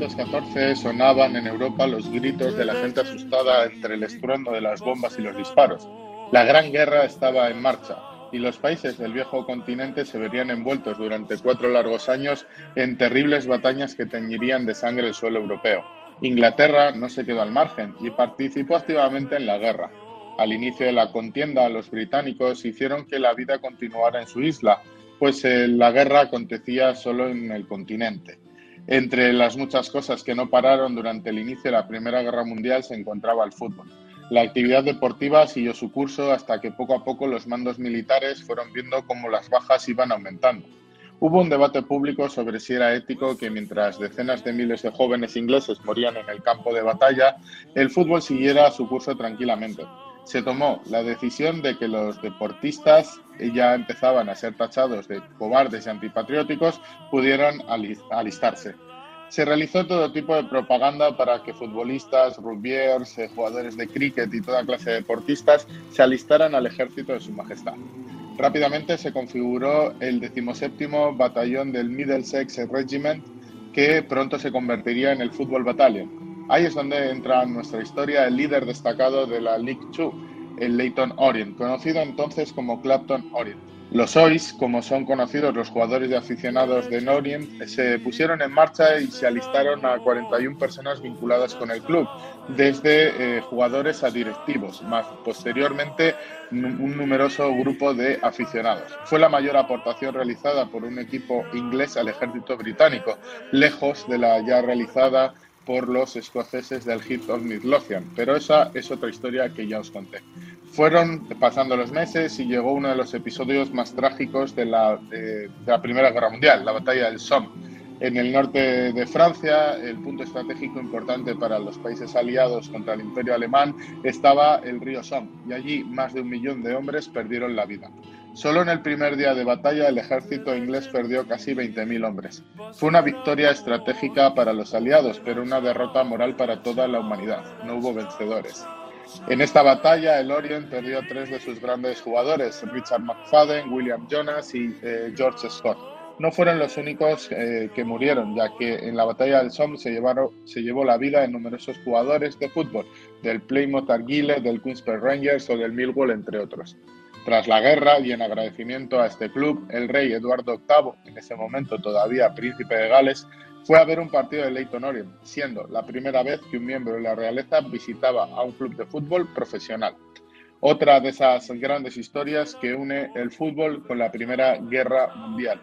1914 sonaban en Europa los gritos de la gente asustada entre el estruendo de las bombas y los disparos. La Gran Guerra estaba en marcha y los países del viejo continente se verían envueltos durante cuatro largos años en terribles batallas que teñirían de sangre el suelo europeo. Inglaterra no se quedó al margen y participó activamente en la guerra. Al inicio de la contienda, los británicos hicieron que la vida continuara en su isla, pues eh, la guerra acontecía solo en el continente. Entre las muchas cosas que no pararon durante el inicio de la Primera Guerra Mundial se encontraba el fútbol. La actividad deportiva siguió su curso hasta que poco a poco los mandos militares fueron viendo cómo las bajas iban aumentando. Hubo un debate público sobre si era ético que mientras decenas de miles de jóvenes ingleses morían en el campo de batalla, el fútbol siguiera su curso tranquilamente. Se tomó la decisión de que los deportistas ya empezaban a ser tachados de cobardes y antipatrióticos, pudieran alistarse. Se realizó todo tipo de propaganda para que futbolistas, rugbyers, eh, jugadores de cricket y toda clase de deportistas se alistaran al ejército de su majestad. Rápidamente se configuró el 17 Batallón del Middlesex Regiment, que pronto se convertiría en el Football Battalion. Ahí es donde entra en nuestra historia el líder destacado de la League Two, el Leyton Orient, conocido entonces como Clapton Orient. Los OIS, como son conocidos los jugadores y aficionados de Norient, se pusieron en marcha y se alistaron a 41 personas vinculadas con el club, desde eh, jugadores a directivos, más posteriormente un numeroso grupo de aficionados. Fue la mayor aportación realizada por un equipo inglés al ejército británico, lejos de la ya realizada por los escoceses del Hit of Midlothian, pero esa es otra historia que ya os conté. Fueron pasando los meses y llegó uno de los episodios más trágicos de la, Primera Guerra Mundial, la batalla del Somme. En el norte de Francia, el punto estratégico importante para los países aliados contra el imperio alemán, estaba el río Somme y allí más de un millón de hombres perdieron la vida. Solo en el primer día de batalla el ejército inglés perdió casi 20.000 hombres. Fue una victoria estratégica para los aliados, pero una derrota moral para toda la humanidad. No hubo vencedores. En esta batalla, el Orient perdió a tres de sus grandes jugadores, Richard McFadden, William Jonas y eh, George Scott. No fueron los únicos eh, que murieron, ya que en la batalla del Somme se, se llevó la vida de numerosos jugadores de fútbol, del Plymouth Argyle, del Queensberry Rangers o del Millwall, entre otros. Tras la guerra y en agradecimiento a este club, el rey Eduardo VIII, en ese momento todavía príncipe de Gales, fue a ver un partido de Leyton Orient, siendo la primera vez que un miembro de la realeza visitaba a un club de fútbol profesional. Otra de esas grandes historias que une el fútbol con la Primera Guerra Mundial.